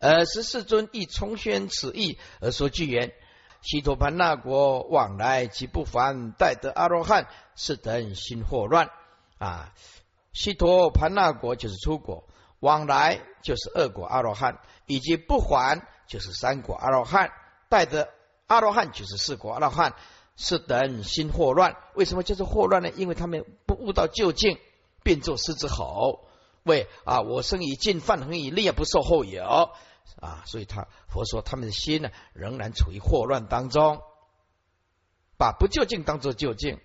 而十四尊亦重宣此意而说句言：西陀盘那国往来即不凡，待得阿罗汉，是等心惑乱啊。西陀盘那国就是出国，往来就是二果阿罗汉，以及不还就是三果阿罗汉，待得阿罗汉就是四果阿罗汉，是等心惑乱。为什么就是惑乱呢？因为他们不悟到究竟，变作狮子吼。为啊，我生以尽，犯恒以利，不受后有啊，所以他佛说他们的心呢，仍然处于祸乱当中，把不究竟当做究竟。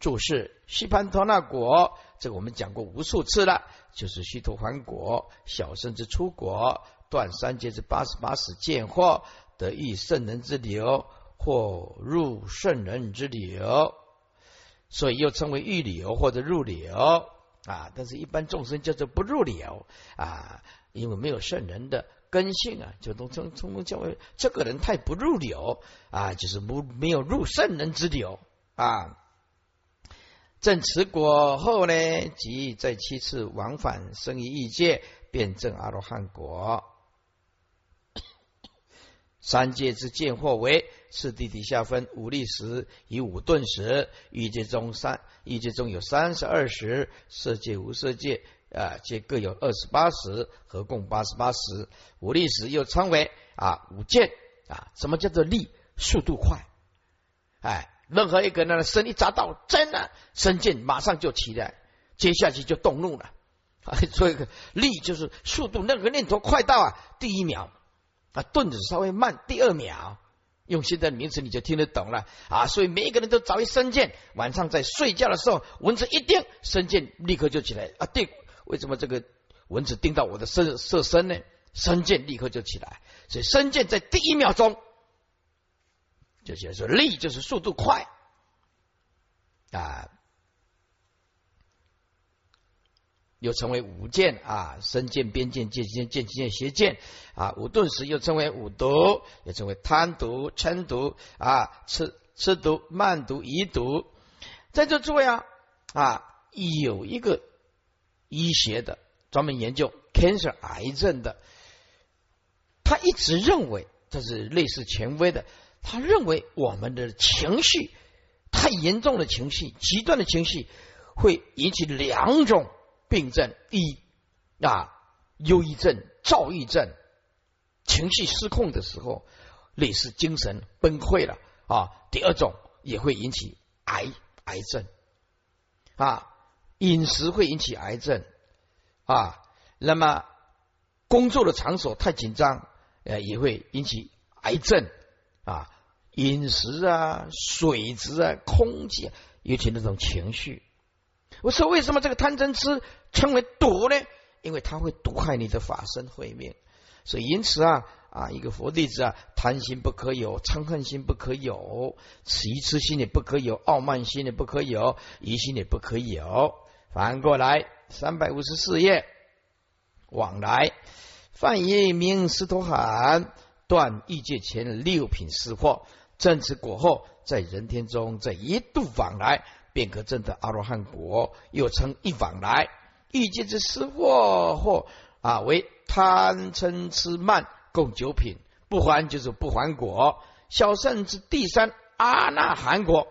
注释：西盘陀那果，这个我们讲过无数次了，就是须陀洹果，小圣之出国，断三界之八十八使见惑，得遇圣人之流，或入圣人之流，所以又称为欲流或者入流。啊，但是一般众生叫做不入流啊，因为没有圣人的根性啊，就都称称叫为这个人太不入流啊，就是不没有入圣人之流啊。证持果后呢，即再七次往返生于异界，便证阿罗汉果。三界之见或为次第底下分五力时以五顿时，欲界中三欲界中有三十二时，色界无色界啊，皆各有二十八时，合共八十八时。五力时又称为啊五剑啊，什么叫做力？速度快，哎，任何一个人的身一扎到，真的身剑马上就起来，接下去就动怒了。啊，所以力就是速度，任何念头快到啊，第一秒。啊，顿子稍微慢，第二秒，用现在的名词你就听得懂了啊！所以每一个人都找一身剑，晚上在睡觉的时候，蚊子一叮，身剑立刻就起来啊！对，为什么这个蚊子叮到我的身射身呢？身剑立刻就起来，所以身剑在第一秒钟，就写说力就是速度快啊。又称为五剑啊，身剑、边剑、剑剑、剑剑、邪剑啊。五顿时又称为五毒，也称为贪毒、嗔毒啊，吃吃毒、慢毒、疑毒。在这诸位啊啊，有一个医学的专门研究 cancer 癌症的，他一直认为这是类似权威的，他认为我们的情绪太严重的情绪、极端的情绪会引起两种。病症一啊，忧郁症、躁郁症，情绪失控的时候，类似精神崩溃了啊。第二种也会引起癌癌症啊，饮食会引起癌症啊。那么工作的场所太紧张，呃，也会引起癌症啊。饮食啊、水质啊、空气，尤其那种情绪。我说为什么这个贪嗔痴称为毒呢？因为它会毒害你的法身慧命。所以因此啊啊，一个佛弟子啊，贪心不可有，嗔恨心不可有，愚痴心也不可有，傲慢心也不可有，疑心也不可有。反过来，三百五十四页往来，梵音名斯陀含，断欲界前六品失货，正持果后，在人天中，这一度往来。便可证得阿罗汉果，又称一往来欲界之失货，或啊为贪嗔痴慢共九品，不还就是不还果。小圣之第三阿那含果，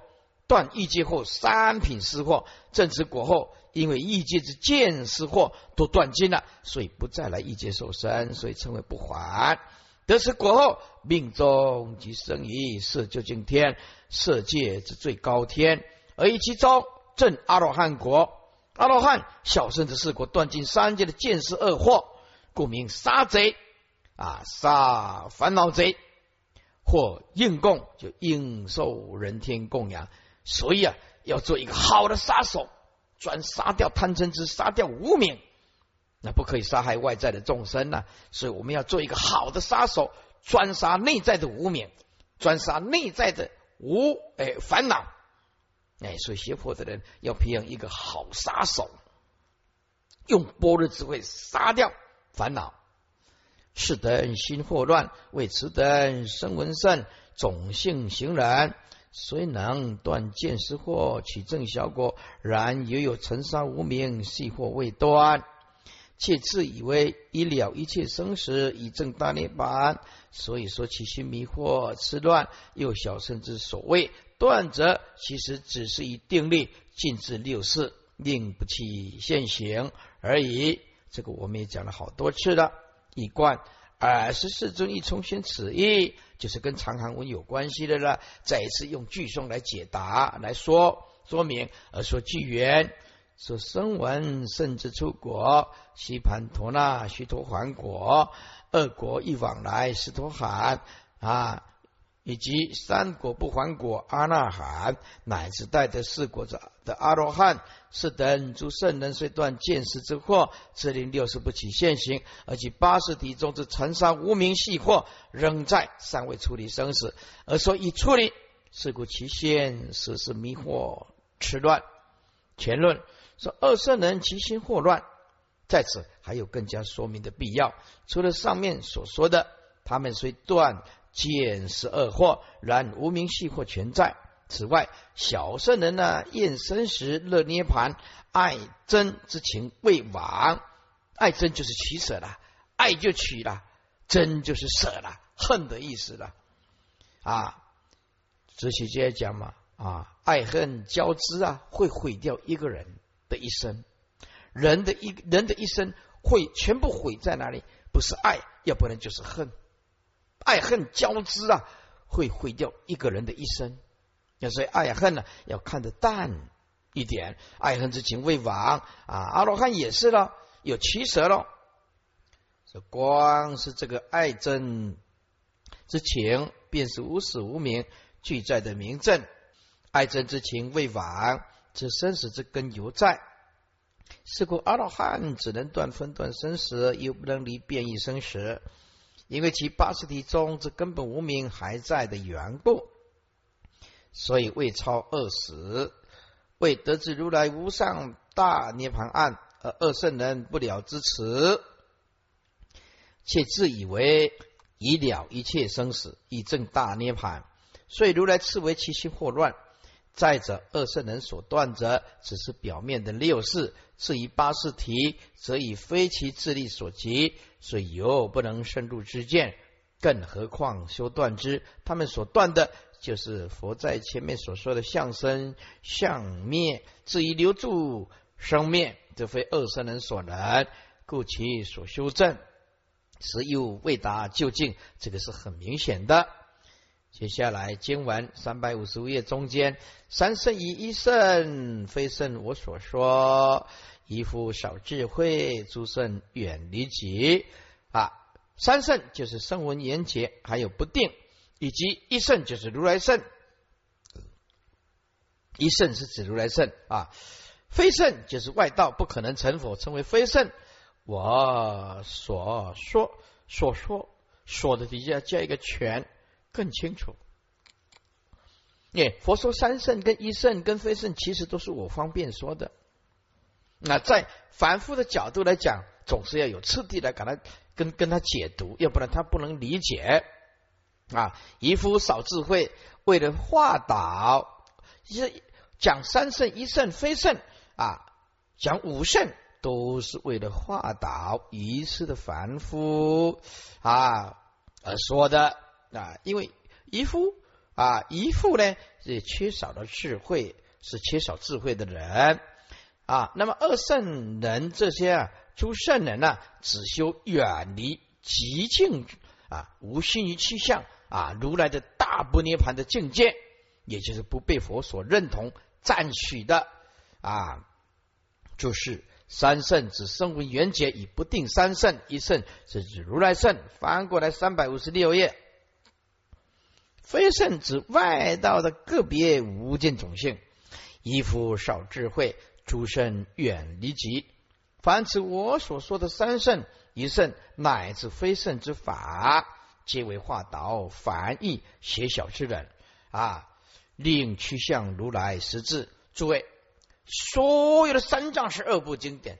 断欲界后三品失货，正持果后，因为欲界之见失货都断尽了，所以不再来欲界受身，所以称为不还。得此果后，命中即生于色究竟天，色界之最高天。而其中正阿罗汉国，阿罗汉小圣之四国断尽三界的见识恶祸，故名杀贼啊，杀烦恼贼，或应供就应受人天供养。所以啊，要做一个好的杀手，专杀掉贪嗔痴，杀掉无名，那不可以杀害外在的众生呢。所以我们要做一个好的杀手，专杀内在的无名，专杀内在的无哎烦恼。哎，所以学佛的人要培养一个好杀手，用般若智慧杀掉烦恼。是等心惑乱，为此等生闻圣，种性行人，虽能断见识惑，取正效果，然犹有尘沙无名，细惑未断。切自以为已了一切生死，以证大涅槃。所以说其心迷惑痴乱，幼小甚至所谓断则，其实只是以定力禁止六事，令不起现行而已。这个我们也讲了好多次了。一贯二十四尊一重宣此意，就是跟长行文有关系的了。再一次用句诵来解答来说说明，而说句缘，说声闻甚至出国，西盘陀那须陀还国。二国一往来，斯陀含啊，以及三国不还国阿那含，乃至带得四国者的阿罗汉，是等诸圣人虽断见识之惑，自令六十不起现行，而其八十体中之尘沙无名细惑，仍在尚未处理生死，而说已处理，是故其现实是迷惑痴乱。前论说二圣人其心惑乱。在此还有更加说明的必要。除了上面所说的，他们虽断见识二惑，然无名系惑全在。此外，小圣人呢，厌生时乐涅盘，爱憎之情未亡。爱憎就是取舍了，爱就取了，憎就是舍了，恨的意思了。啊，哲学家讲嘛，啊，爱恨交织啊，会毁掉一个人的一生。人的一人的一生会全部毁在哪里？不是爱，要不然就是恨，爱恨交织啊，会毁掉一个人的一生。所以爱恨呢，要看得淡一点，爱恨之情未亡啊。阿罗汉也是了，有取舍了。这光是这个爱憎之情，便是无始无明俱在的明证。爱憎之情未亡，这生死之根犹在。是故阿罗汉只能断分断生死，又不能离变异生死，因为其八十体中之根本无名还在的缘故，所以未超二十，未得知如来无上大涅盘案而二圣人不了之词，且自以为已了一切生死，以证大涅盘，所以如来赐为其心惑乱。再者，二圣人所断者，只是表面的六事；至于八事体，则已非其智力所及，所以又不能深入之见。更何况修断之，他们所断的，就是佛在前面所说的相生、相灭。至于留住生灭，则非二圣人所能，故其所修正，实又未达究竟。这个是很明显的。接下来经文三百五十五页中间，三圣以一圣，非圣我所说。一夫少智慧，诸圣远离己。啊，三圣就是声闻缘觉，还有不定，以及一圣就是如来圣。一圣是指如来圣啊，非圣就是外道，不可能成佛，称为非圣。我所说所说说的底下加一个全。更清楚，耶，佛说三圣跟一圣跟非圣，其实都是我方便说的。那在凡夫的角度来讲，总是要有次第来给他跟跟他解读，要不然他不能理解啊。一夫少智慧，为了化导，是讲三圣一圣非圣啊，讲五圣都是为了化导一次的凡夫啊而说的。啊，因为一夫啊，一夫呢是缺少了智慧，是缺少智慧的人啊。那么二圣人这些啊，诸圣人呢，只修远离极境啊，无心于气象啊，如来的大不涅盘的境界，也就是不被佛所认同赞许的啊，就是三圣指声闻缘觉，以不定三圣一圣是指如来圣。翻过来三百五十六页。非圣指外道的个别无见种性，依夫少智慧，诸圣远离己。凡此我所说的三圣、一圣乃至非圣之法，皆为化导凡意邪小之人啊，令趋向如来实质。诸位，所有的三藏十二部经典，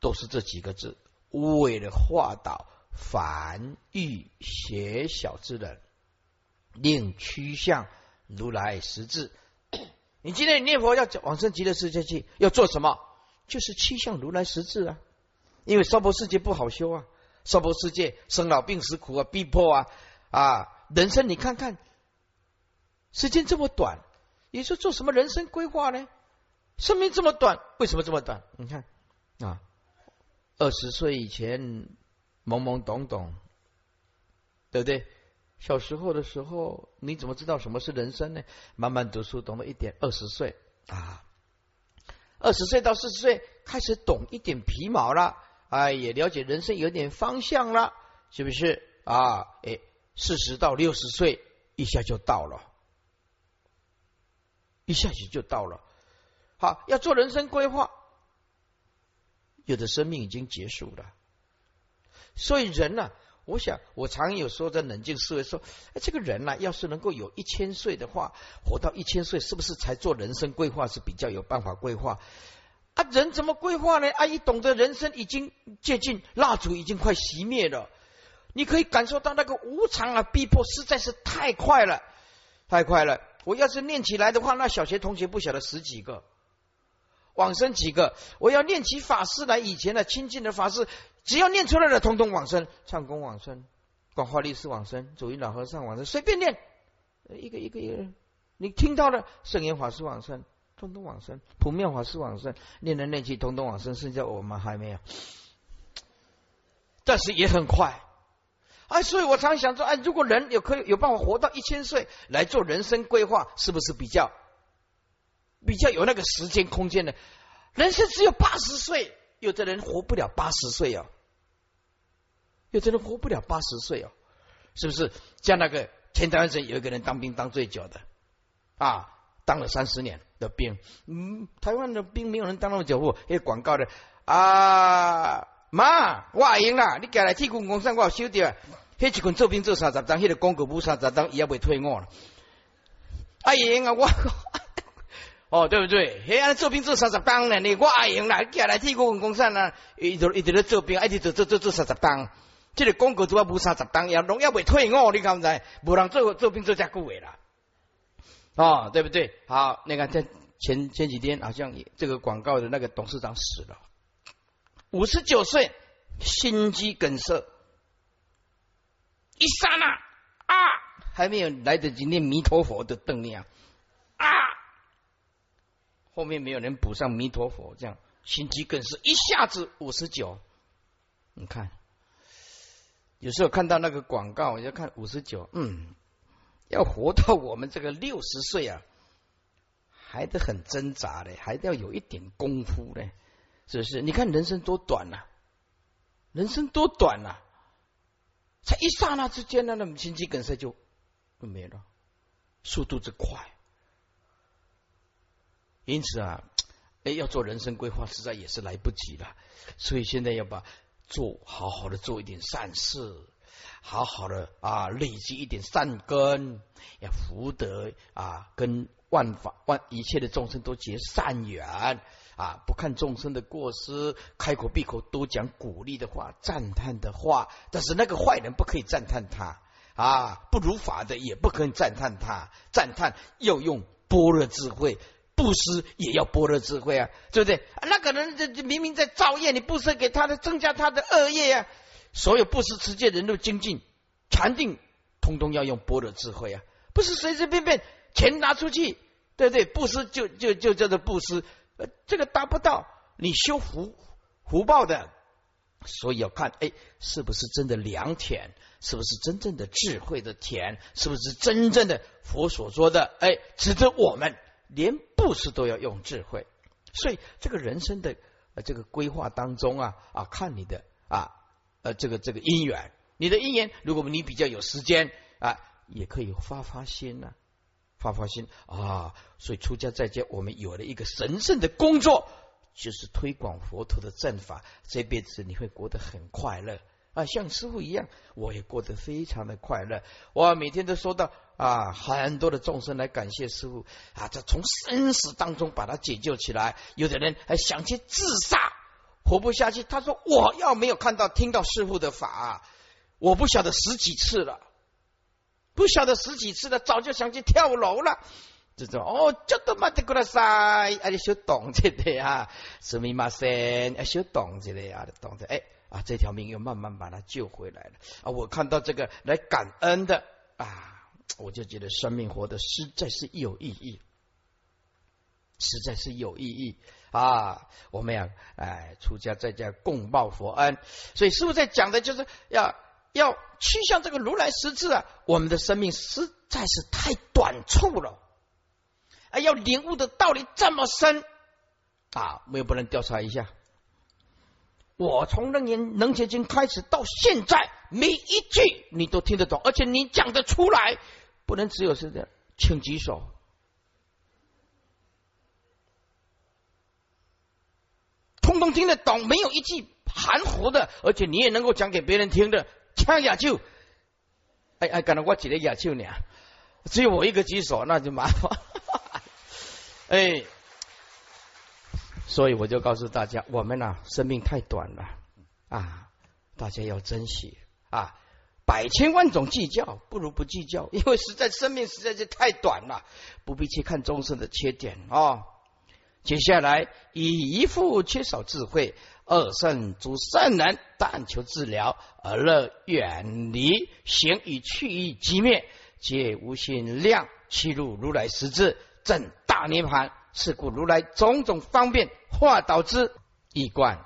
都是这几个字，为了化导凡欲邪小之人。令趋向如来实质。你今天念佛要往生极乐世界去，要做什么？就是趋向如来实质啊！因为娑婆世界不好修啊，娑婆世界生老病死苦啊，逼迫啊啊，人生你看看，时间这么短，你说做什么人生规划呢？生命这么短，为什么这么短？你看啊，二十岁以前懵懵懂懂，对不对？小时候的时候，你怎么知道什么是人生呢？慢慢读书，懂了一点。二十岁啊，二十岁到四十岁，开始懂一点皮毛了，哎，也了解人生有点方向了，是不是啊？哎，四十到六十岁，一下就到了，一下子就到了。好，要做人生规划，有的生命已经结束了，所以人呢？我想，我常有说在冷静思维说，哎，这个人呢，要是能够有一千岁的话，活到一千岁，是不是才做人生规划是比较有办法规划？啊，人怎么规划呢？阿姨懂得人生已经接近蜡烛已经快熄灭了，你可以感受到那个无常啊，逼迫实在是太快了，太快了。我要是念起来的话，那小学同学不晓得十几个。往生几个？我要念起法师来，以前的亲近的法师，只要念出来的，通通往生。唱功往生，广化律师往生，祖云老和尚往生，随便念，一个一个一个，你听到了，圣严法师往生，通通往生，普妙法师往生，念来念去，通通往生，剩下我们还没有，但是也很快。哎，所以我常想说，哎，如果人有可以有办法活到一千岁来做人生规划，是不是比较？比较有那个时间空间的，人生只有八十岁，有的人活不了八十岁哦，有的人活不了八十岁哦，是不是？像那个前台湾省有一个人当兵当最久的啊，当了三十年的兵，嗯，台湾的兵没有人当那么久不？那广告的啊，妈，我阿英啦，你过来替军工厂，我收掉，那一群做兵做三十当，那个广告不三十当，伊也未退我了。阿英啊，我。哦，对不对？嘿，安做兵做三十当呢？你我阿英啦，寄来替我问工厂啦，一直一直咧做兵，一直做做做做三十当。这个广告做啊无三十当，也农业未退伍，你敢知？无人做做兵做遮久的啦。哦，对不对？好，那个在前前几天，好像这个广告的那个董事长死了，五十九岁，心肌梗塞，一刹那啊，还没有来得及念弥陀佛的灯亮。后面没有人补上弥陀佛，这样心肌梗是一下子五十九。你看，有时候看到那个广告，我要看五十九，嗯，要活到我们这个六十岁啊，还得很挣扎的，还得要有一点功夫的，是不是？你看人生多短呐，人生多短呐，才一刹那之间呢，那么心肌梗塞就就没了，速度之快。因此啊，哎，要做人生规划，实在也是来不及了。所以现在要把做好好的做一点善事，好好的啊，累积一点善根，要福德啊，跟万法万一切的众生都结善缘啊，不看众生的过失，开口闭口多讲鼓励的话、赞叹的话。但是那个坏人不可以赞叹他啊，不如法的也不可以赞叹他，赞叹要用般若智慧。布施也要般若智慧啊，对不对？那个人这明明在造业，你布施给他的，增加他的恶业啊。所有布施持戒人都精进禅定，通通要用般若智慧啊，不是随随便便钱拿出去，对不对？布施就就就叫做布施，呃，这个达不到你修福福报的，所以要看，哎，是不是真的良田？是不是真正的智慧的田？是不是真正的佛所说的？哎，值得我们。连布施都要用智慧，所以这个人生的呃这个规划当中啊啊，看你的啊呃这个这个因缘，你的因缘，如果你比较有时间啊，也可以发发心呐，发发心啊。所以出家在家，我们有了一个神圣的工作，就是推广佛陀的正法，这辈子你会过得很快乐。啊，像师傅一样，我也过得非常的快乐。我每天都收到啊很多的众生来感谢师傅啊，这从生死当中把他解救起来。有的人还想去自杀，活不下去。他说：“我要没有看到听到师傅的法，我不晓得十几次了，不晓得十几次了，早就想去跳楼了。”这种哦，叫都马得过来塞，啊，你小懂这个啊，什么嘛先，啊，小懂这个啊，懂这，哎啊，这条命又慢慢把他救回来了啊！我看到这个来感恩的啊，我就觉得生命活得实在是有意义，实在是有意义啊！我们要哎，出家在家共报佛恩，所以师傅在讲的就是要要趋向这个如来实质啊！我们的生命实在是太短促了。啊，要领悟的道理这么深啊！我们不能调查一下。我从楞严能结经开始到现在，每一句你都听得懂，而且你讲得出来，不能只有是这样，请举手。通通听得懂，没有一句含糊的，而且你也能够讲给别人听的。唱雅就，哎哎，刚才我举的雅就呢，只有我一个举手，那就麻烦。哎，所以我就告诉大家，我们呢生命太短了啊，大家要珍惜啊！百千万种计较，不如不计较，因为实在生命实在是太短了，不必去看众生的缺点啊。接下来，以一副缺少智慧，二圣诸善人，但求治疗而乐远离，行与去意即灭，皆无心量，欺入如来实质。正大涅盘，是故如来种种方便化导之一观。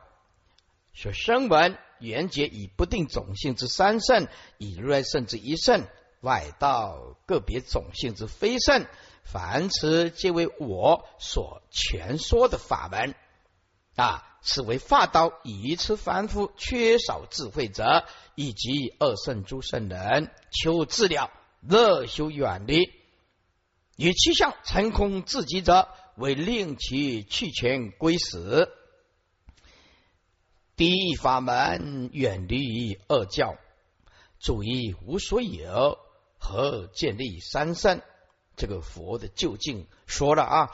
说声闻缘觉以不定种性之三圣，以如来圣之一圣，外道个别种性之非圣，凡此皆为我所全说的法门啊！此为法道，以此凡夫缺少智慧者，以及二圣诸圣人求治疗，乐修远离。以气象成空自己者，为令其去权归死。第一法门远离恶教，注意无所有和建立三圣。这个佛的究竟说了啊，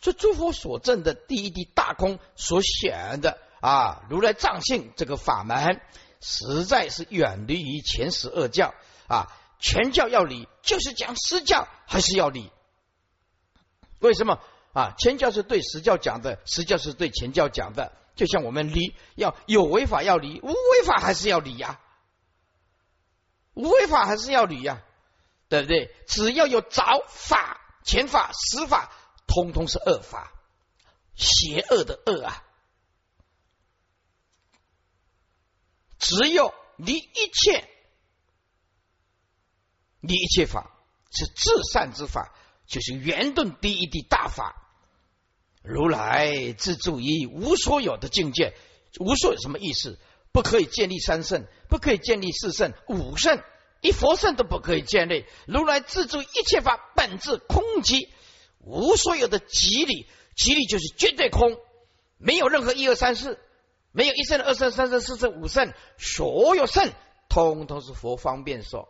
说诸佛所证的第一地大空所显的啊，如来藏性这个法门，实在是远离于前十恶教啊。全教要理，就是讲实教还是要理。为什么啊？前教是对实教讲的，实教是对前教讲的。就像我们离要有违法要离，无违法还是要离呀？无违法还是要离呀？对不对？只要有找法、前法、死法，通通是恶法，邪恶的恶啊！只有离一切，离一切法是至善之法。就是圆顿第一地大法，如来自助于无所有的境界，无所有什么意思？不可以建立三圣，不可以建立四圣、五圣，一佛圣都不可以建立。如来自助一切法本质空寂，无所有的极理，极理就是绝对空，没有任何一二三四，没有一圣、二圣、三圣、四圣、五圣，所有圣通通是佛方便说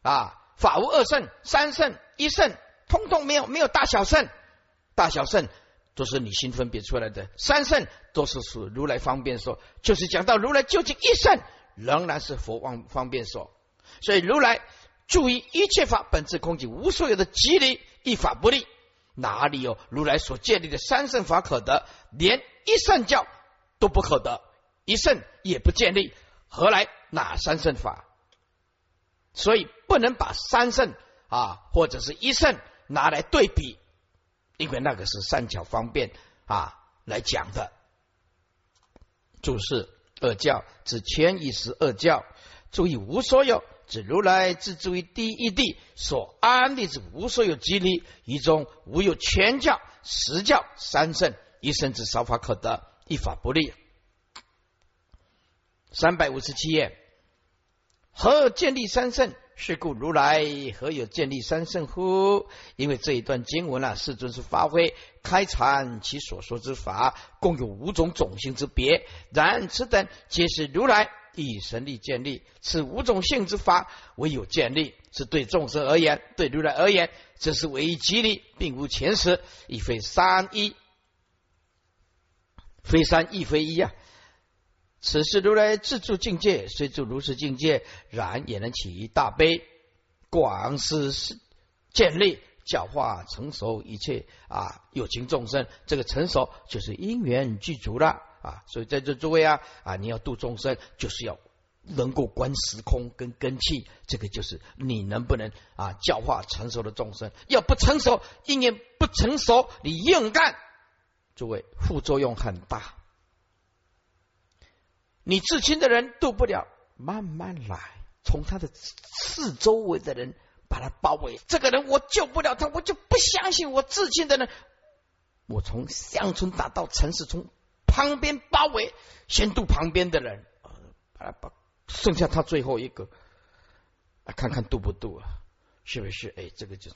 啊，法无二圣、三圣、一圣。通通没有，没有大小圣，大小圣都是你心分别出来的，三圣都是属如来方便说，就是讲到如来究竟一圣，仍然是佛方方便说。所以如来注意一切法本质空寂，无所有的吉利一法不立，哪里有如来所建立的三圣法可得？连一圣教都不可得，一圣也不建立，何来哪三圣法？所以不能把三圣啊，或者是一圣。拿来对比，因为那个是三巧方便啊来讲的。注释二教指前一时二教，注意无所有指如来自注意第一地所安立之无所有机理，一中无有全教实教三圣一圣之少法可得，一法不立。三百五十七页，何建立三圣？是故如来何有建立三圣乎？因为这一段经文啊，世尊是发挥开阐其所说之法，共有五种种性之别。然此等皆是如来以神力建立，此五种性之法，唯有建立，是对众生而言，对如来而言，这是唯一吉利，并无前实，亦非三一，非三亦非一啊。此时如来自住境界，虽住如是境界，然也能起一大悲，广施建立教化成熟一切啊有情众生，这个成熟就是因缘具足了啊。所以在这诸位啊啊，你要度众生，就是要能够观时空跟根器，这个就是你能不能啊教化成熟的众生。要不成熟，因缘不成熟，你硬干，诸位副作用很大。你至亲的人渡不了，慢慢来，从他的四周围的人把他包围。这个人我救不了他，我就不相信我至亲的人。我从乡村打到城市，从旁边包围，先渡旁边的人，把他把剩下他最后一个，看看渡不渡啊？是不是？哎，这个就，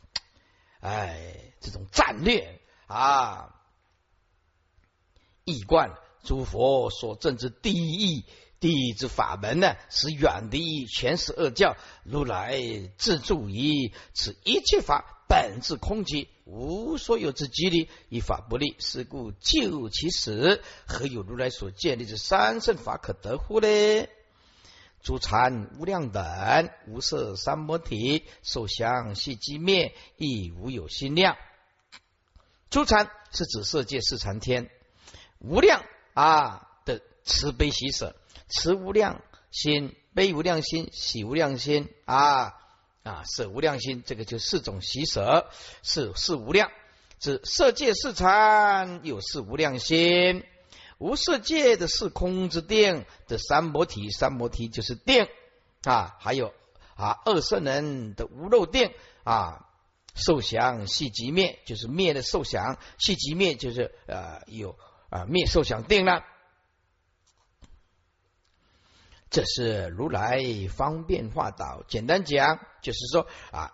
哎，这种战略啊，一贯。诸佛所证之第一义，第一之法门呢，是远离全是恶教。如来自助于此一切法本自空寂，无所有之机理，一法不立。是故就其始，何有如来所建立之三圣法可得乎呢？诸禅无量等，无色三摩体，受想系机灭，亦无有心量。诸禅是指色界四禅天，无量。啊的慈悲喜舍，慈无量心，悲无量心，喜无量心啊啊舍无量心，这个就四种喜舍，是是无量。指色界四禅有四无量心，无色界的是空之定的三摩体，三摩体就是定啊，还有啊二圣人的无漏定啊，受想系即灭，就是灭的受想，系即灭就是呃有。啊，灭受想定了，这是如来方便化导。简单讲，就是说啊，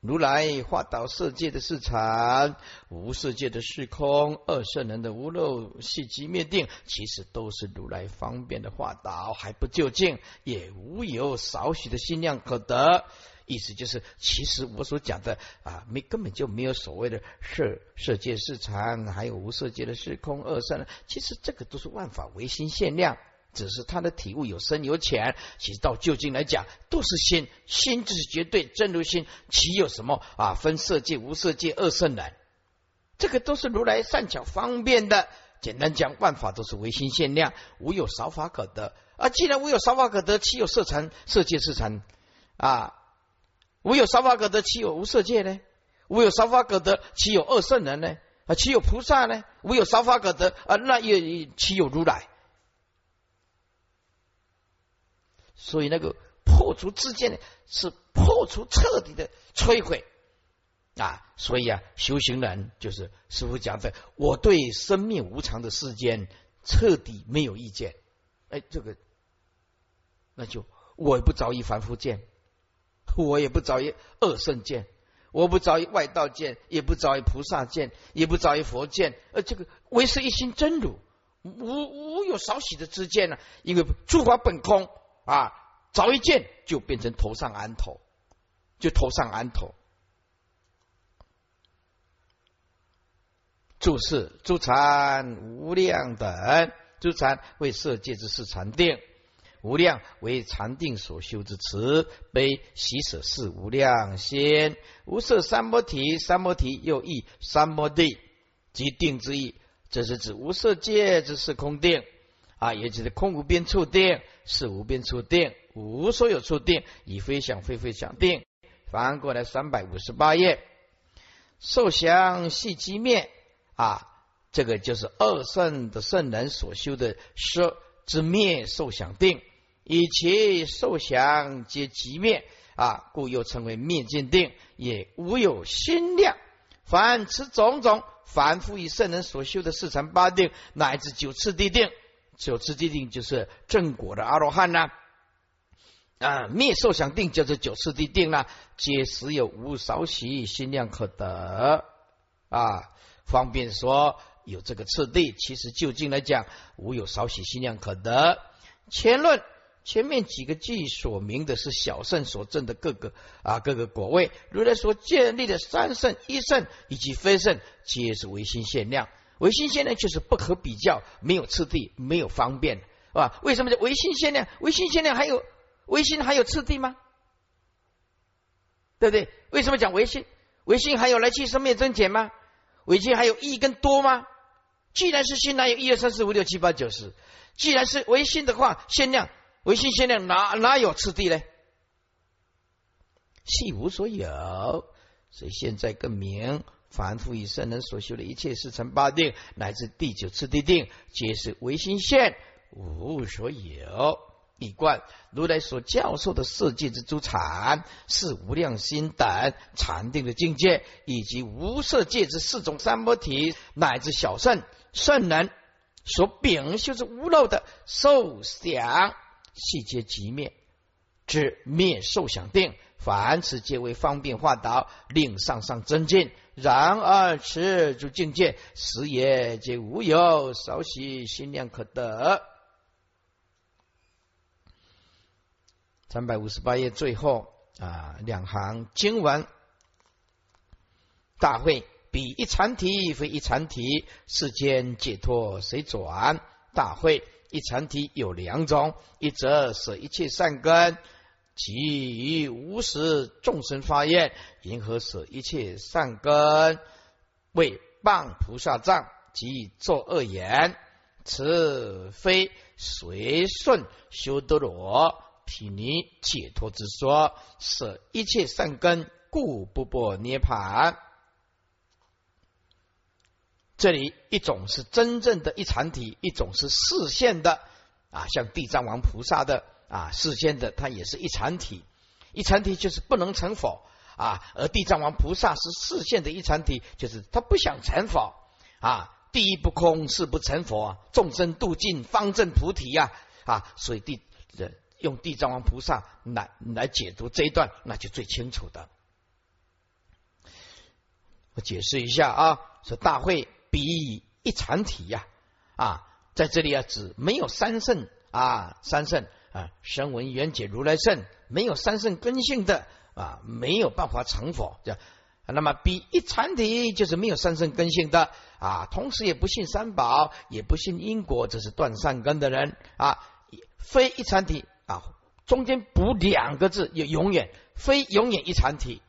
如来化导世界的市场，无世界的虚空，二圣人的无漏系极灭定，其实都是如来方便的化导，还不究竟，也无有少许的心量可得。意思就是，其实我所讲的啊，没根本就没有所谓的色色界市场，还有无色界的虚空二圣，其实这个都是万法唯心限量，只是他的体悟有深有浅。其实到究竟来讲，都是心，心就是绝对真如心，岂有什么啊分色界、无色界、二圣呢？这个都是如来善巧方便的。简单讲，万法都是唯心限量，无有少法可得。啊，既然无有少法可得，岂有色禅、色界市场啊？无有沙法可得，岂有无色界呢？无有沙法可得，岂有二圣人呢？啊，岂有菩萨呢？无有沙法可得啊，那也岂有如来？所以那个破除自见呢，是破除彻底的摧毁啊！所以啊，修行人就是师傅讲的，我对生命无常的世间彻底没有意见。哎，这个那就我不着一凡夫见。我也不着一二圣见，我不着于外道见，也不着于菩萨见，也不着于佛见，而这个唯是一心真如，无无有少许的之见呢？因为诸法本空啊，找一见就变成头上安头，就头上安头。注释：诸禅无量等，诸禅为色界之事禅定。无量为禅定所修之慈悲喜舍是无量心无色三摩提三摩提又译三摩地即定之意，这是指无色界之是空定。啊，也就是空无边处定是无边处定无所有处定以非想非非想定。翻过来三百五十八页，受想系机灭。啊，这个就是二圣的圣人所修的舍之灭受想定。以其受想皆即灭啊，故又称为灭尽定，也无有心量。凡此种种，凡夫以圣人所修的四禅八定，乃至九次地定，九次地定就是正果的阿罗汉呐。啊，灭受想定叫做九次地定啦，皆实有无少许心量可得啊。方便说有这个次第，其实就近来讲，无有少许心量可得。前论。前面几个句所明的是小圣所证的各个啊各个果位，如来所建立的三圣、一圣以及非圣，皆是唯心限量。唯心限量就是不可比较，没有次第，没有方便，是吧？为什么叫唯心限量？唯心限量还有唯心还有次第吗？对不对？为什么讲唯心？唯心还有来去生灭增减吗？唯心还有一跟多吗？既然是心，哪有一二三四五六七八九十？既然是唯心的话，限量唯心限量，哪哪有次第呢？系无所有，所以现在更明，凡夫以圣人所修的一切四成八定，乃至第九次第定，皆是唯心现，无所有。一贯如来所教授的色界之诸禅，是无量心等禅定的境界，以及无色界之四种三摩体，乃至小圣圣人所秉修之无漏的受想，细节即灭至灭受想定，凡此皆为方便化导，令上上增进。然而此诸境界，实也皆无有，少许心量可得。三百五十八页最后啊，两行经文：大会比一禅体非一禅体，世间解脱谁转？大会一禅体有两种，一则舍一切善根，其于无始众生发愿，迎合舍一切善根，为谤菩萨障及作恶言，此非随顺修德罗。毗尼解脱之说，舍一切善根，故不破涅盘。这里一种是真正的一禅体，一种是视线的啊，像地藏王菩萨的啊，视线的，它也是一禅体。一禅体就是不能成佛啊，而地藏王菩萨是视线的一禅体，就是他不想成佛啊。第一不空，是不成佛，众生度尽，方正菩提呀啊，所以地这。用地藏王菩萨来来解读这一段，那就最清楚的。我解释一下啊，说大会比一禅体呀啊，在这里啊指没有三圣啊，三圣啊，声闻缘解如来圣，没有三圣根性的啊，没有办法成佛。这样，那么比一禅体就是没有三圣根性的啊，同时也不信三宝，也不信因果，这是断善根的人啊，非一禅体。啊，中间补两个字，也永远非永远一禅体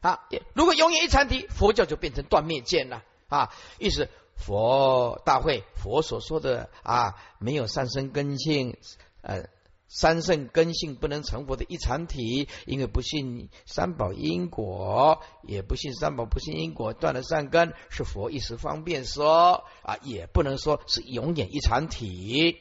啊。如果永远一禅体，佛教就变成断灭见了啊。意思佛大会佛所说的啊，没有三生根性，呃，三圣根性不能成佛的一禅体，因为不信三宝因果，也不信三宝不信因果，断了善根，是佛一时方便说啊，也不能说是永远一禅体。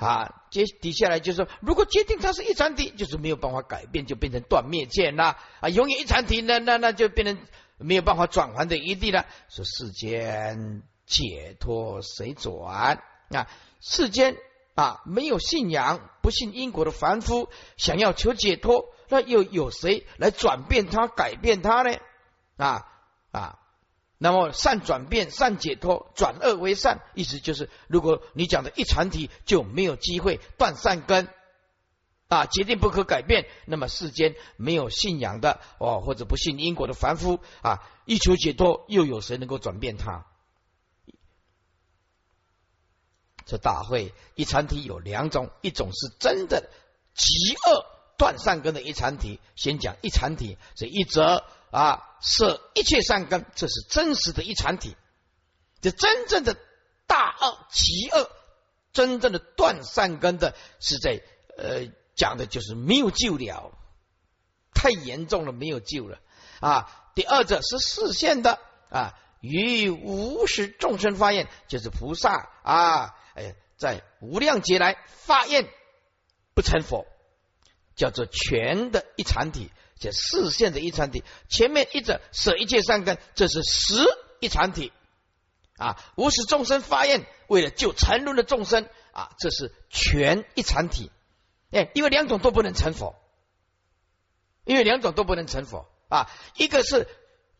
啊，接底下来就是说，如果决定它是一禅体，就是没有办法改变，就变成断灭见了啊，永远一禅体，那那那就变成没有办法转还的余地了。说世间解脱谁转啊？世间啊，没有信仰、不信因果的凡夫，想要求解脱，那又有谁来转变它、改变它呢？啊啊！那么善转变，善解脱，转恶为善，意思就是，如果你讲的一禅体就没有机会断善根啊，决定不可改变。那么世间没有信仰的哦，或者不信因果的凡夫啊，一求解脱，又有谁能够转变他？这大会一禅体有两种，一种是真的极恶断善根的一禅体，先讲一禅体，这一则。啊，舍一切善根，这是真实的一禅体。这真正的大恶极恶，真正的断善根的，是在呃讲的就是没有救了，太严重了，没有救了啊。第二者是视线的啊，于无始众生发愿，就是菩萨啊，哎，在无量劫来发愿不成佛，叫做全的一禅体。这四线的一禅体，前面一者舍一切善根，这是实一禅体啊。无始众生发愿，为了救沉沦的众生啊，这是全一禅体。哎，因为两种都不能成佛，因为两种都不能成佛啊。一个是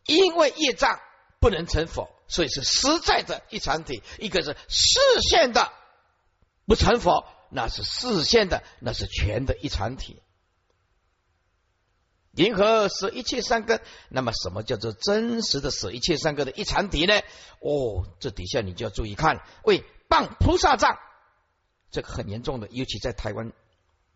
因为业障不能成佛，所以是实在的一禅体；一个是视线的不成佛，那是视线的，那是全的一禅体。银河舍一切三根，那么什么叫做真实的舍一切三根的一禅体呢？哦，这底下你就要注意看，为谤菩萨藏，这个很严重的，尤其在台湾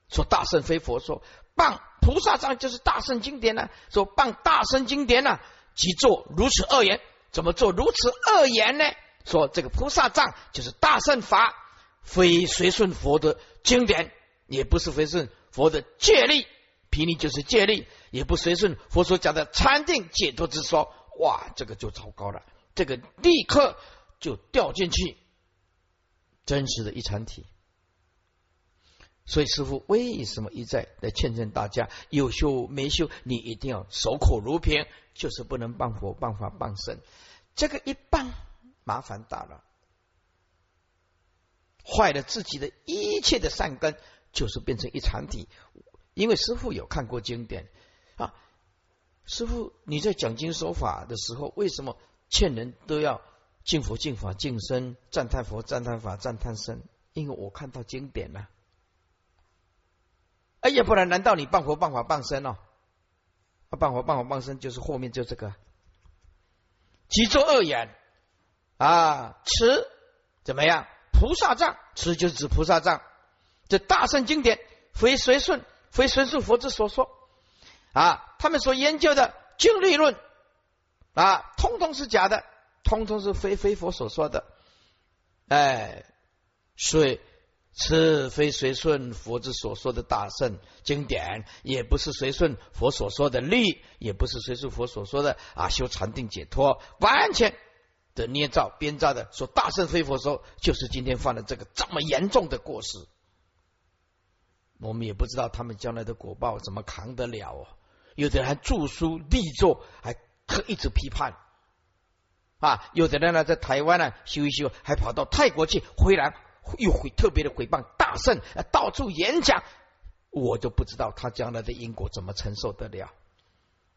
说大圣非佛说谤菩萨藏就是大圣经典呢，说谤大圣经典呢，即作如此恶言。怎么做如此恶言呢？说这个菩萨藏就是大圣法，非随顺佛的经典，也不是随顺佛的戒律，毗尼就是戒律，也不随顺佛所讲的禅定解脱之说。哇，这个就糟糕了，这个立刻就掉进去真实的一禅体。所以师傅为什么一再来劝劝大家，有修没修，你一定要守口如瓶，就是不能谤佛、谤法、谤神。这个一谤，麻烦大了，坏了自己的一切的善根，就是变成一禅体。因为师傅有看过经典，师傅你在讲经说法的时候，为什么劝人都要敬佛、敬法、敬身，赞叹佛、赞叹法、赞叹身？因为我看到经典了。哎呀，不然难道你谤佛、谤法、谤身哦？啊，谤佛、谤法、谤身就是后面就这个，即作恶言啊！持怎么样？菩萨藏，持就是指菩萨藏。这大圣经典，非随顺，非随顺佛之所说啊！他们所研究的经律论啊，通通是假的，通通是非非佛所说的。哎，所以。此非随顺佛之所说的大圣经典，也不是随顺佛所说的律，也不是随顺佛所说的啊修禅定解脱，完全的捏造编造的说大圣非佛说，就是今天犯了这个这么严重的过失。我们也不知道他们将来的果报怎么扛得了哦。有的人还著书立作，还可一直批判啊；有的人呢在台湾呢修一修，还跑到泰国去回来。又会特别的诽谤大圣，到处演讲，我就不知道他将来的因果怎么承受得了。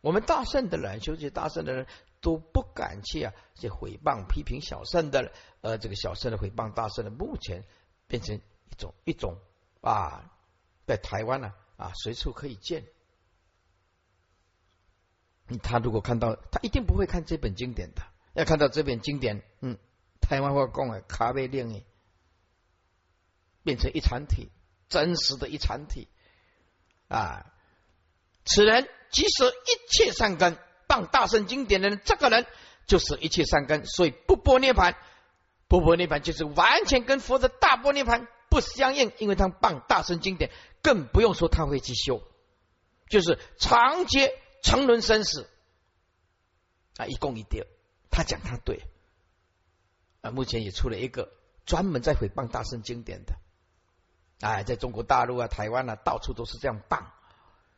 我们大圣的人，修习大圣的人都不敢去啊，去诽谤批评小圣的，呃，这个小圣的诽谤大圣的，目前变成一种一种啊，在台湾呢啊，随处可以见。他如果看到，他一定不会看这本经典的，要看到这本经典，嗯，台湾话讲的咖啡令诶。变成一禅体，真实的一禅体啊！此人即使一切善根，谤大圣经典的人，这个人就是一切善根，所以不波涅盘，不波涅盘就是完全跟佛的大波涅盘不相应，因为他谤大圣经典，更不用说他会去修，就是长劫沉沦生死啊，一共一点，他讲他对啊，目前也出了一个专门在诽谤大圣经典的。哎，在中国大陆啊、台湾啊，到处都是这样办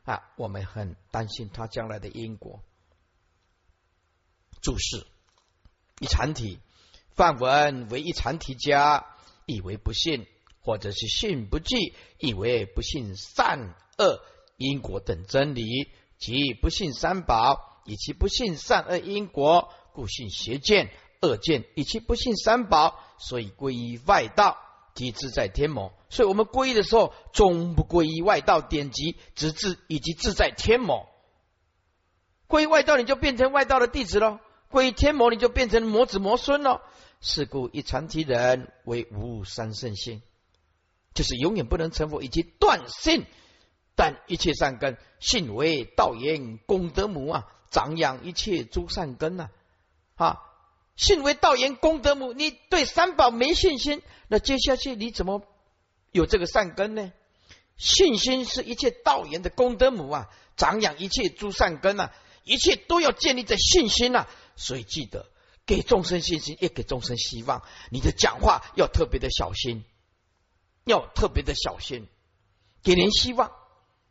啊！我们很担心他将来的因果。注释：一禅体，范文为一禅体家，以为不信，或者是信不记，以为不信善恶因果等真理，即不信三宝，以其不信善恶因果，故信邪见、恶见，以其不信三宝，所以归于外道。即自在天魔，所以我们皈依的时候，终不皈依外道典籍，直至以及自在天魔。皈依外道，你就变成外道的弟子喽；皈依天魔，你就变成魔子魔孙喽。是故一禅体人为无三圣性，就是永远不能成佛，以及断信。但一切善根，信为道言功德母啊，长养一切诸善根呐，啊。信为道言功德母，你对三宝没信心，那接下去你怎么有这个善根呢？信心是一切道言的功德母啊，长养一切诸善根啊，一切都要建立在信心啊。所以记得给众生信心，也给众生希望。你的讲话要特别的小心，要特别的小心，给人希望，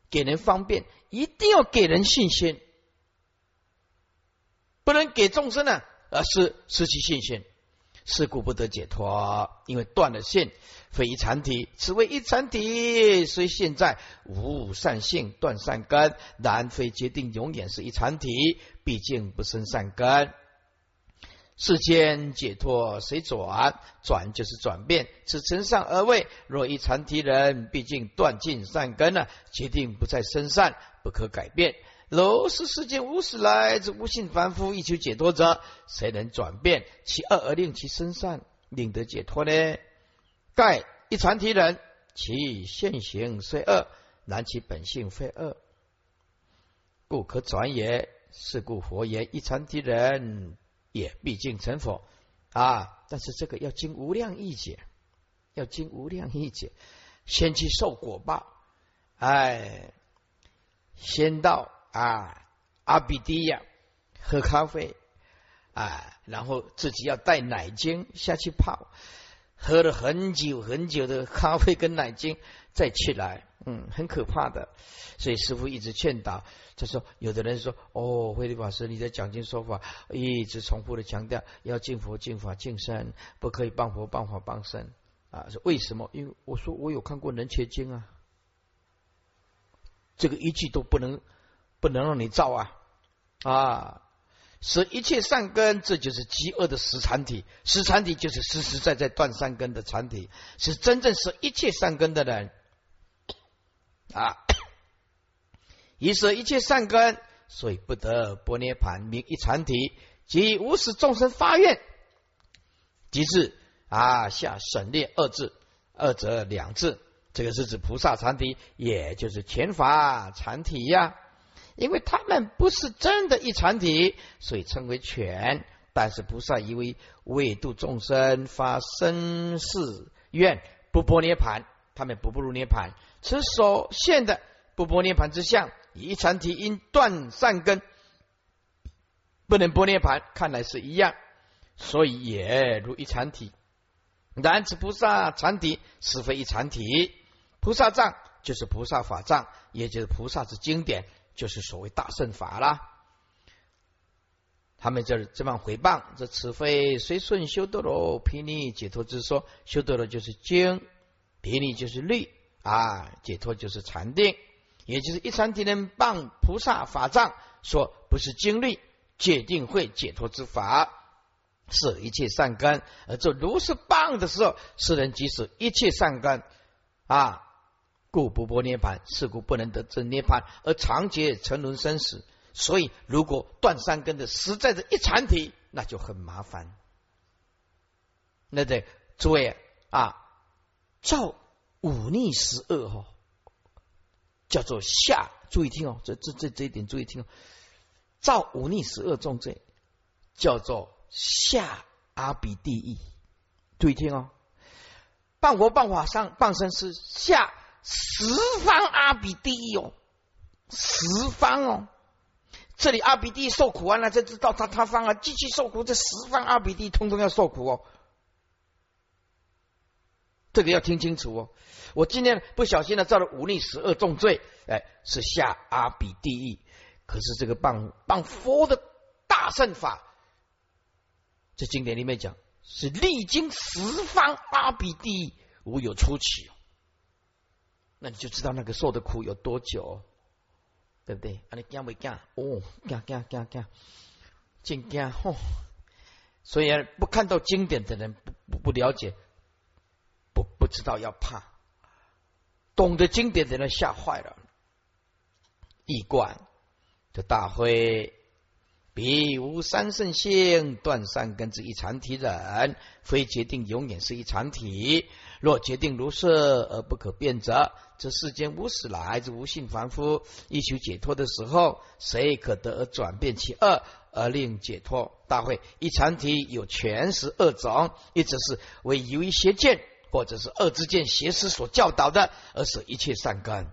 给人方便，一定要给人信心，不能给众生呢。而是失去信心，是故不得解脱，因为断了信，非一禅体。此为一禅体，虽现在无善性，断善根，然非决定永远是一禅体。毕竟不生善根。世间解脱谁转？转就是转变，此承上而位。若一禅体人，毕竟断尽善根了，决定不再生善，不可改变。如是世间无始来之无性凡夫，欲求解脱者，谁能转变其恶而令其生善，令得解脱呢？盖一禅体人，其现行虽恶，然其本性非恶。故可转也。是故佛言：一禅提人也毕竟成佛啊！但是这个要经无量义解，要经无量义解，先去受果报，哎，先到啊阿比迪亚喝咖啡啊，然后自己要带奶精下去泡，喝了很久很久的咖啡跟奶精，再起来，嗯，很可怕的。所以师傅一直劝导。他说：“有的人说，哦，慧律法师，你在讲经说法，一直重复的强调要敬佛、敬法、敬身，不可以谤佛、谤法、谤身啊？是为什么？因为我说我有看过《人切经》啊，这个一句都不能不能让你造啊啊！使一切善根，这就是极恶的实禅体，实禅体就是实实在在断善根的禅体，是真正使一切善根的人啊。”以舍一切善根，所以不得波涅盘名一禅体，即无使众生发愿，即是啊下省略二字，二者两字，这个是指菩萨禅体，也就是前法禅体呀。因为他们不是真的一禅体，所以称为全。但是菩萨以为为度众生发生死愿，不波涅盘，他们不步入涅盘，此所现的不波涅盘之相。一禅体因断善根，不能波涅盘，看来是一样，所以也如一禅体。然此菩萨禅体实非一禅体，菩萨藏就是菩萨法藏，也就是菩萨之经典，就是所谓大圣法啦。他们这这么回谤，这此非随顺修德罗毗尼解脱之说，修多罗就是经，毗尼就是律啊，解脱就是禅定。也就是一禅体人谤菩萨法藏，说不是经历解定会解脱之法，是一切善根。而这如是谤的时候，世人即使一切善根啊，故不波涅盘，是故不能得正涅盘，而长劫沉沦生死。所以，如果断三根的实在的一禅体，那就很麻烦。那得诸位啊，造忤逆十恶哈。叫做下，注意听哦，这这这这一点注意听哦。造忤逆十恶重罪，叫做下阿比地狱，注意听哦。谤佛谤法上谤身是下十方阿比地狱哦，十方哦。这里阿比地受苦完了，再知道他他方啊，继续受苦，这十方阿比地通通要受苦哦。这个要听清楚哦。我今天不小心的造了五逆十恶重罪，哎，是下阿比地狱。可是这个谤谤佛的大圣法，在经典里面讲，是历经十方阿比地狱，无有出奇。那你就知道那个受的苦有多久，对不对？啊，你惊没惊？哦，惊惊惊惊，真惊吼！所以不看到经典的人，不不了解，知道要怕。懂得经典的人吓坏了。一观这大会，彼无三圣性，断三根之一禅体人，非决定永远是一禅体。若决定如是而不可变则，这世间无始来之无性凡夫，一求解脱的时候，谁可得而转变其恶而令解脱？大会一禅体有全十二种，一直是为由于邪见。或者是恶之见邪师所教导的，而使一切善根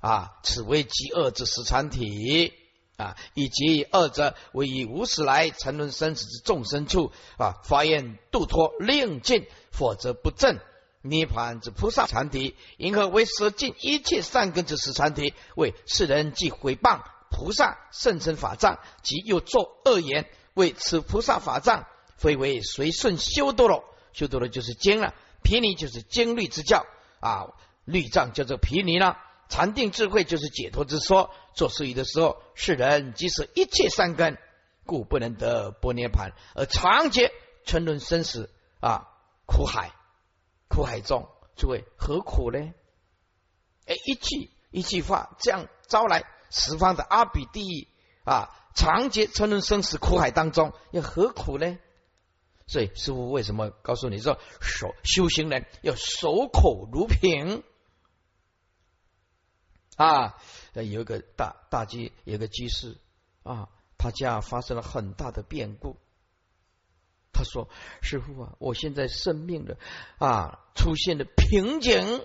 啊，此为极恶之实禅体啊，以及二者为以无始来沉沦生死之众生处啊，发愿度脱令尽，否则不正涅盘之菩萨禅体，因何为舍尽一切善根之实禅体？为世人既毁谤菩萨圣身法藏，即又作恶言，为此菩萨法藏非为随顺修多罗，修多罗就是经了。毗尼就是经律之教啊，律藏叫做毗尼了。禅定智慧就是解脱之说。做事宜的时候，世人即使一切三根，故不能得波涅盘，而长劫沉沦生死啊，苦海，苦海中，诸位何苦呢？哎，一句一句话，这样招来十方的阿比地狱啊，长劫沉沦生死苦海当中，又何苦呢？所以，师傅为什么告诉你说，守修行人要守口如瓶啊，有一个大大居，有个居士啊，他家发生了很大的变故。他说：“师傅啊，我现在生命的啊出现了瓶颈，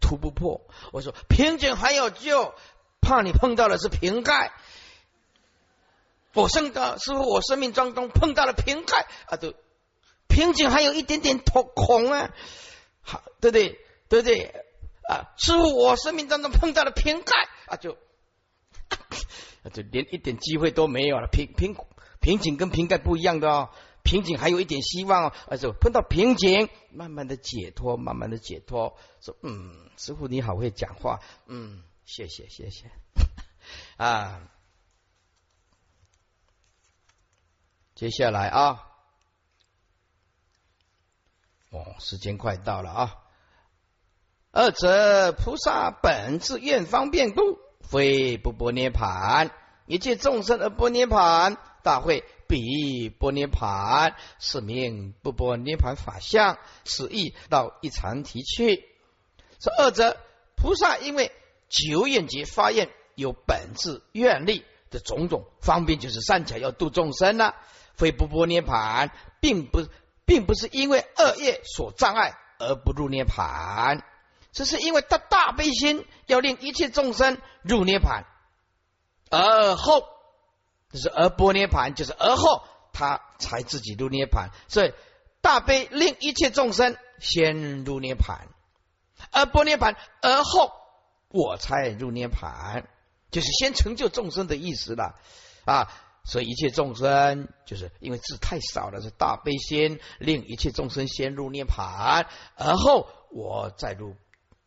突不破。”我说：“瓶颈还有救，怕你碰到的是瓶盖。”我生的师傅，我生命当中碰到了瓶盖啊，都瓶颈还有一点点孔孔啊，好，对不对？对不对？啊，师傅，我生命当中碰到了瓶盖啊，就就连一点机会都没有了。瓶瓶瓶颈跟瓶盖不一样的哦。瓶颈还有一点希望哦，而且碰到瓶颈，慢慢的解脱，慢慢的解脱。说，嗯，师傅你好会讲话，嗯，谢谢谢谢 啊。接下来啊，哦，时间快到了啊。二者菩萨本自愿方便故，非不波涅盘，一切众生而波涅盘，大会。比波涅盘是名不波涅盘法相，此意到一禅提去。说二者菩萨因为久远劫发愿有本质愿力的种种方便，就是善巧要度众生呢，非不波涅盘，并不并不是因为恶业所障碍而不入涅盘，只是因为他大悲心要令一切众生入涅盘，而后。就是而波涅盘，就是而后他才自己入涅盘，所以大悲令一切众生先入涅盘，而波涅盘而后我才入涅盘，就是先成就众生的意思了啊！所以一切众生就是因为字太少了，是大悲心令一切众生先入涅盘，而后我再入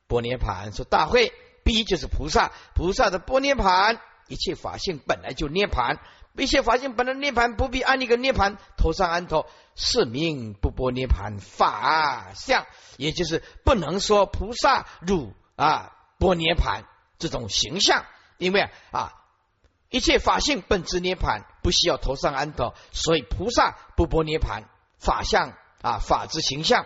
波涅盘。说大会 B 就是菩萨，菩萨的波涅盘。一切法性本来就涅盘，一切法性本来涅盘，不必安一个涅盘头上安头，是名不波涅盘法相，也就是不能说菩萨入啊波涅盘这种形象，因为啊一切法性本质涅盘，不需要头上安头，所以菩萨不波涅盘法相啊法之形象，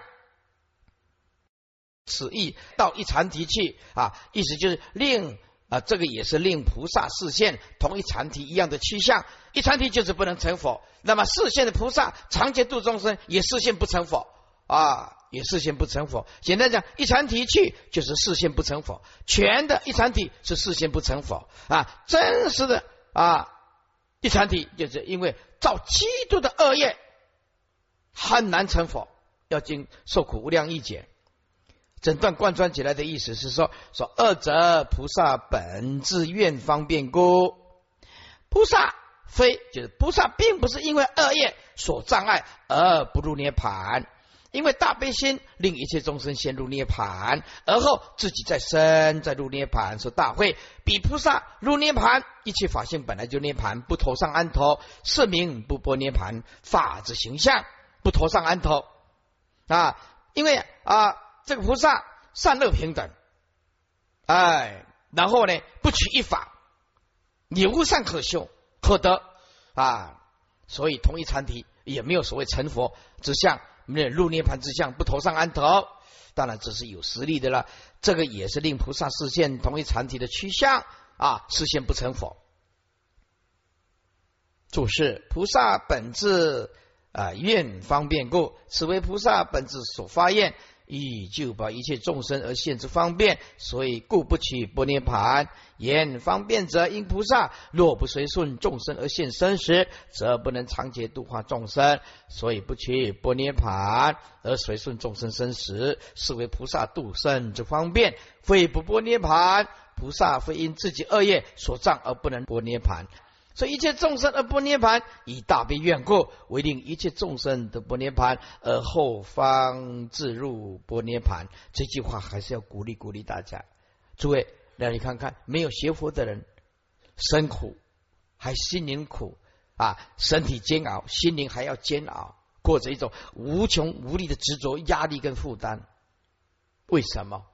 此意到一禅提去啊，意思就是令。啊，这个也是令菩萨视线同一禅体一样的趋向，一禅提就是不能成佛。那么视线的菩萨常劫度众生也视线不成佛啊，也视线不成佛。简单讲，一禅提去就是视线不成佛，全的一禅体是视线不成佛啊，真实的啊一禅体就是因为造七度的恶业很难成佛，要经受苦无量一劫。整段贯穿起来的意思是说：说二者菩萨本自愿方便故，菩萨非就是菩萨，并不是因为恶业所障碍而不入涅盘，因为大悲心令一切众生先入涅盘，而后自己再生再入涅盘。说大会比菩萨入涅盘，一切法性本来就涅盘，不头上安头，是名不波涅盘法之形象，不头上安头啊，因为啊。这个菩萨善恶平等，哎，然后呢，不取一法，你无善可修可得啊，所以同一禅体也没有所谓成佛之相，没有入涅盘之相，不投上安头，当然这是有实力的了。这个也是令菩萨视线同一禅体的趋向啊，视线不成佛。注释：菩萨本质啊，愿方便故，此为菩萨本质所发愿。以就把一切众生而现之方便，所以故不取波涅盘。言方便者，因菩萨若不随顺众生而现生时，则不能长劫度化众生，所以不取波涅盘而随顺众生生时，是为菩萨度生之方便。非不波涅盘，菩萨非因自己恶业所障而不能波涅盘。所以一切众生而不涅盘，以大悲愿故，为令一切众生得不涅盘，而后方自入不涅盘。这句话还是要鼓励鼓励大家。诸位，让你看看，没有学佛的人，生苦还心灵苦啊，身体煎熬，心灵还要煎熬，过着一种无穷无力的执着、压力跟负担。为什么？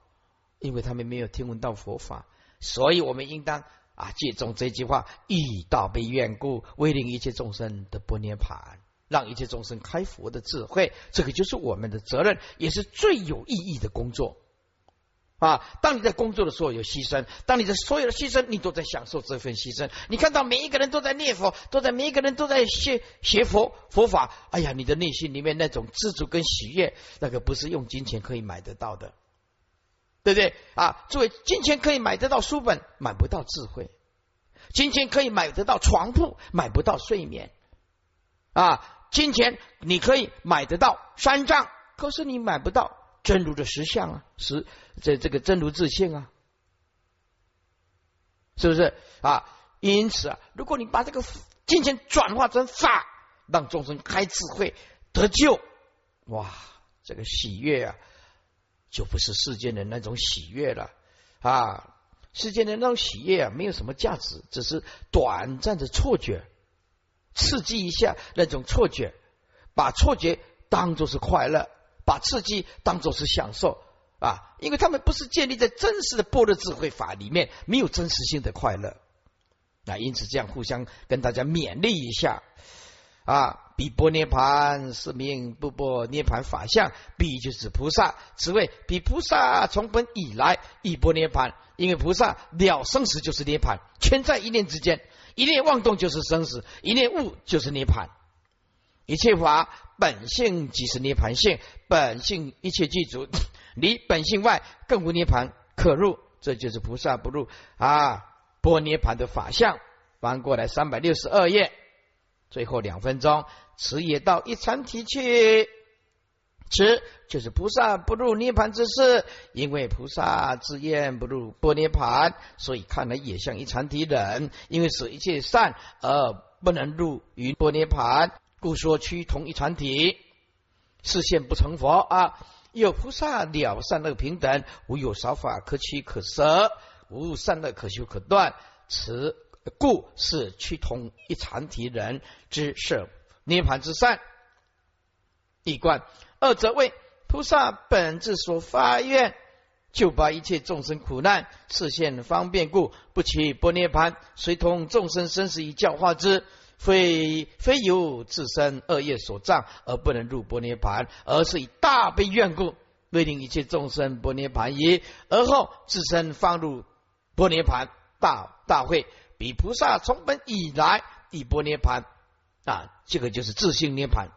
因为他们没有听闻到佛法，所以我们应当。啊！借重这句话，以道悲愿故，为令一切众生的不涅盘，让一切众生开佛的智慧，这个就是我们的责任，也是最有意义的工作。啊！当你在工作的时候有牺牲，当你的所有的牺牲，你都在享受这份牺牲。你看到每一个人都在念佛，都在每一个人都在学学佛佛法。哎呀，你的内心里面那种知足跟喜悦，那个不是用金钱可以买得到的，对不对啊？作为金钱可以买得到书本，买不到智慧；金钱可以买得到床铺，买不到睡眠。啊，金钱你可以买得到三藏，可是你买不到。真如的实相啊，实这这个真如自性啊，是不是啊？因此啊，如果你把这个金钱转化成法，让众生开智慧得救，哇，这个喜悦啊，就不是世间的那种喜悦了啊！世间的那种喜悦啊，没有什么价值，只是短暂的错觉，刺激一下那种错觉，把错觉当作是快乐。把刺激当做是享受啊，因为他们不是建立在真实的般若智慧法里面，没有真实性的快乐。那因此这样互相跟大家勉励一下啊，比波涅盘是名不波涅盘法相，比就是菩萨，此谓比菩萨从本以来一波涅盘，因为菩萨了生死就是涅盘，全在一念之间，一念妄动就是生死，一念悟就是涅盘，一切法。本性即是涅盘性，本性一切具足，离本性外更无涅盘可入，这就是菩萨不入。啊波涅盘的法相。翻过来三百六十二页，最后两分钟，此也到一禅体去，此就是菩萨不入涅盘之事。因为菩萨自愿不入波涅盘，所以看来也像一禅体人，因为舍一切善而不能入于波涅盘。故说趋同一禅体，视现不成佛啊！有菩萨了善恶平等，无有少法可取可舍，无善恶可修可断。此故是趋同一禅体人之舍涅盘之善。一观二则为菩萨本质所发愿，就把一切众生苦难视现方便故，不起不涅盘，随同众生生死以教化之。非非由自身恶业所障而不能入波涅盘，而是以大悲愿故，为令一切众生波涅盘也，而后自身放入波涅盘大大会，比菩萨从本以来以波涅盘啊，这个就是自性涅盘，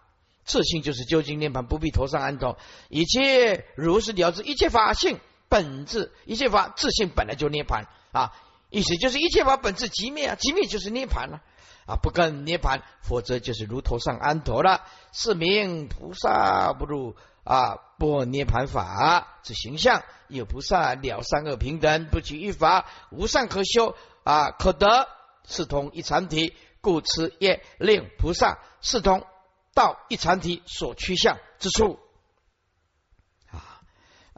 自性就是究竟涅盘，不必头上安头，一切如是了知，一切法性本质，一切法自性本来就涅盘啊，意思就是一切法本质即灭啊，即灭就是涅盘了。啊，不跟涅盘，否则就是如头上安陀了。是名菩萨不入啊，不涅盘法之形象。有菩萨了三恶平等，不取一法，无善可修啊，可得是同一禅体，故此也令菩萨是同道一禅体所趋向之处。啊，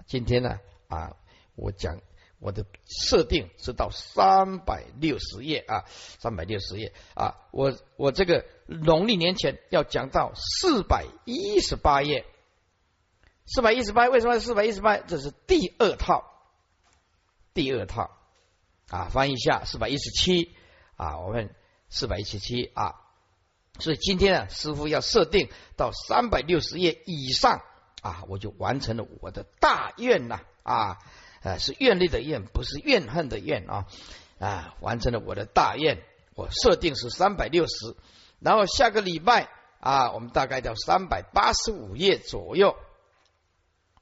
今天呢啊，我讲。我的设定是到三百六十页啊，三百六十页啊，我我这个农历年前要讲到四百一十八页，四百一十八为什么四百一十八？这是第二套，第二套啊，翻译一下四百一十七啊，我们四百一十七啊，所以今天啊，师傅要设定到三百六十页以上啊，我就完成了我的大愿呐啊。啊，是愿力的愿，不是怨恨的怨啊！啊，完成了我的大愿，我设定是三百六十，然后下个礼拜啊，我们大概到三百八十五页左右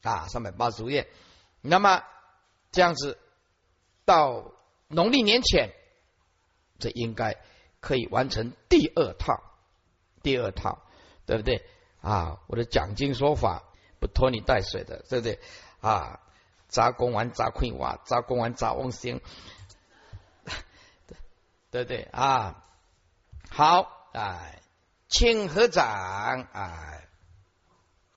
啊，三百八十五页。那么这样子到农历年前，这应该可以完成第二套，第二套，对不对啊？我的讲经说法不拖泥带水的，对不对啊？砸公完杂困瓦，杂公完杂翁星，对不对啊，好哎，请合掌哎。